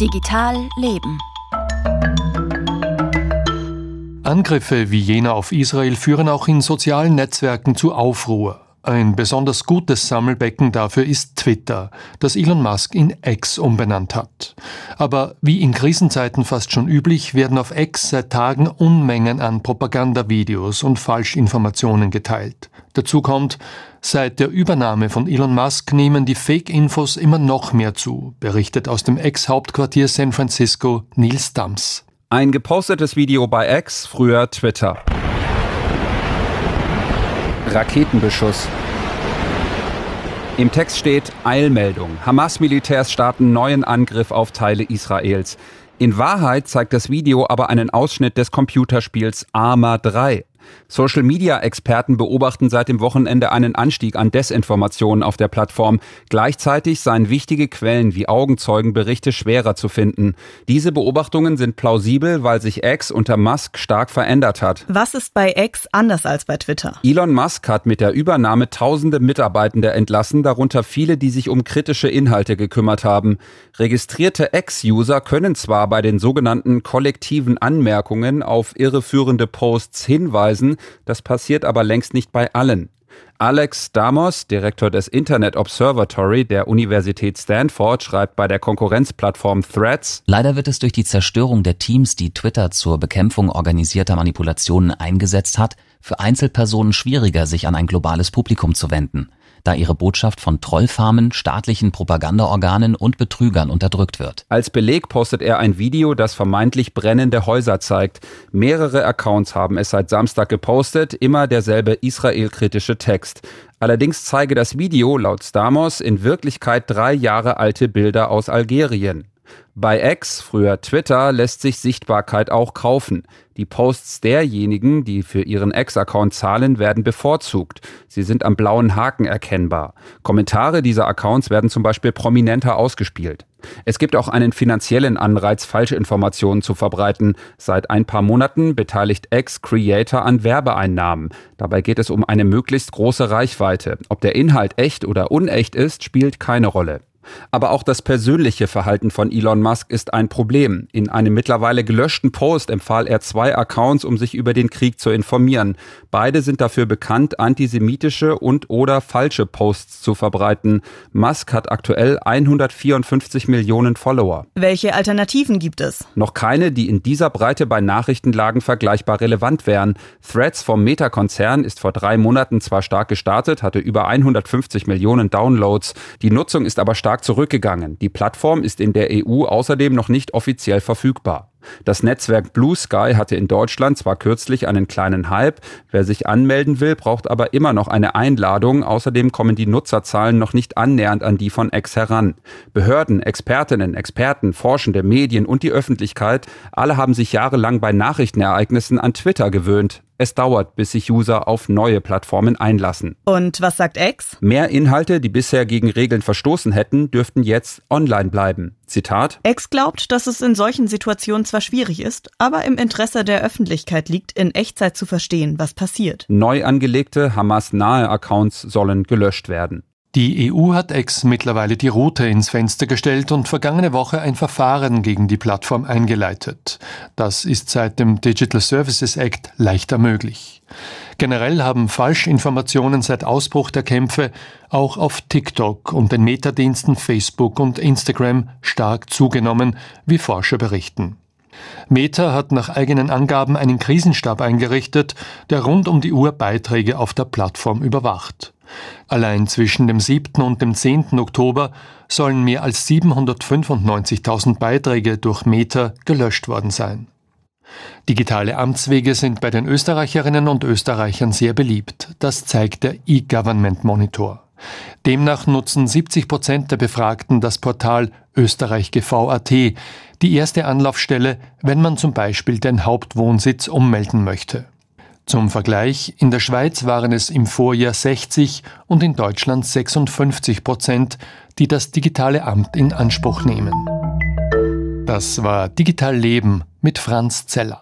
Digital Leben. Angriffe wie jener auf Israel führen auch in sozialen Netzwerken zu Aufruhr. Ein besonders gutes Sammelbecken dafür ist Twitter, das Elon Musk in X umbenannt hat. Aber wie in Krisenzeiten fast schon üblich, werden auf X seit Tagen Unmengen an Propagandavideos und Falschinformationen geteilt. Dazu kommt, seit der Übernahme von Elon Musk nehmen die Fake-Infos immer noch mehr zu, berichtet aus dem Ex-Hauptquartier San Francisco Nils Dams. Ein gepostetes Video bei X, früher Twitter. Raketenbeschuss. Im Text steht Eilmeldung. Hamas-Militärs starten neuen Angriff auf Teile Israels. In Wahrheit zeigt das Video aber einen Ausschnitt des Computerspiels Arma 3. Social-Media-Experten beobachten seit dem Wochenende einen Anstieg an Desinformationen auf der Plattform. Gleichzeitig seien wichtige Quellen wie Augenzeugenberichte schwerer zu finden. Diese Beobachtungen sind plausibel, weil sich X unter Musk stark verändert hat. Was ist bei X anders als bei Twitter? Elon Musk hat mit der Übernahme tausende Mitarbeitende entlassen, darunter viele, die sich um kritische Inhalte gekümmert haben. Registrierte X-User können zwar bei den sogenannten kollektiven Anmerkungen auf irreführende Posts hinweisen, hinweisen, das passiert aber längst nicht bei allen. Alex Damos, Direktor des Internet Observatory der Universität Stanford, schreibt bei der Konkurrenzplattform Threads Leider wird es durch die Zerstörung der Teams, die Twitter zur Bekämpfung organisierter Manipulationen eingesetzt hat, für Einzelpersonen schwieriger, sich an ein globales Publikum zu wenden da ihre Botschaft von Trollfarmen, staatlichen Propagandaorganen und Betrügern unterdrückt wird. Als Beleg postet er ein Video, das vermeintlich brennende Häuser zeigt. Mehrere Accounts haben es seit Samstag gepostet, immer derselbe israelkritische Text. Allerdings zeige das Video laut Stamos in Wirklichkeit drei Jahre alte Bilder aus Algerien. Bei X, früher Twitter, lässt sich Sichtbarkeit auch kaufen. Die Posts derjenigen, die für ihren X-Account zahlen, werden bevorzugt. Sie sind am blauen Haken erkennbar. Kommentare dieser Accounts werden zum Beispiel prominenter ausgespielt. Es gibt auch einen finanziellen Anreiz, Falschinformationen zu verbreiten. Seit ein paar Monaten beteiligt X-Creator an Werbeeinnahmen. Dabei geht es um eine möglichst große Reichweite. Ob der Inhalt echt oder unecht ist, spielt keine Rolle. Aber auch das persönliche Verhalten von Elon Musk ist ein Problem. In einem mittlerweile gelöschten Post empfahl er zwei Accounts, um sich über den Krieg zu informieren. Beide sind dafür bekannt, antisemitische und oder falsche Posts zu verbreiten. Musk hat aktuell 154 Millionen Follower. Welche Alternativen gibt es? Noch keine, die in dieser Breite bei Nachrichtenlagen vergleichbar relevant wären. Threads vom Meta-Konzern ist vor drei Monaten zwar stark gestartet, hatte über 150 Millionen Downloads. Die Nutzung ist aber stark stark zurückgegangen. Die Plattform ist in der EU außerdem noch nicht offiziell verfügbar. Das Netzwerk Blue Sky hatte in Deutschland zwar kürzlich einen kleinen Hype, wer sich anmelden will, braucht aber immer noch eine Einladung. Außerdem kommen die Nutzerzahlen noch nicht annähernd an die von X heran. Behörden, Expertinnen, Experten, Forschende, Medien und die Öffentlichkeit, alle haben sich jahrelang bei Nachrichtenereignissen an Twitter gewöhnt. Es dauert, bis sich User auf neue Plattformen einlassen. Und was sagt X? Mehr Inhalte, die bisher gegen Regeln verstoßen hätten, dürften jetzt online bleiben. Zitat. X glaubt, dass es in solchen Situationen zwar schwierig ist, aber im Interesse der Öffentlichkeit liegt, in Echtzeit zu verstehen, was passiert. Neu angelegte Hamas-nahe Accounts sollen gelöscht werden. Die EU hat X mittlerweile die Route ins Fenster gestellt und vergangene Woche ein Verfahren gegen die Plattform eingeleitet. Das ist seit dem Digital Services Act leichter möglich. Generell haben Falschinformationen seit Ausbruch der Kämpfe auch auf TikTok und den Metadiensten Facebook und Instagram stark zugenommen, wie Forscher berichten. Meta hat nach eigenen Angaben einen Krisenstab eingerichtet, der rund um die Uhr Beiträge auf der Plattform überwacht. Allein zwischen dem 7. und dem 10. Oktober sollen mehr als 795.000 Beiträge durch Meta gelöscht worden sein. Digitale Amtswege sind bei den Österreicherinnen und Österreichern sehr beliebt. Das zeigt der E-Government Monitor. Demnach nutzen 70 Prozent der Befragten das Portal Österreich GV.at, die erste Anlaufstelle, wenn man zum Beispiel den Hauptwohnsitz ummelden möchte. Zum Vergleich, in der Schweiz waren es im Vorjahr 60 und in Deutschland 56 Prozent, die das digitale Amt in Anspruch nehmen. Das war Digital Leben mit Franz Zeller.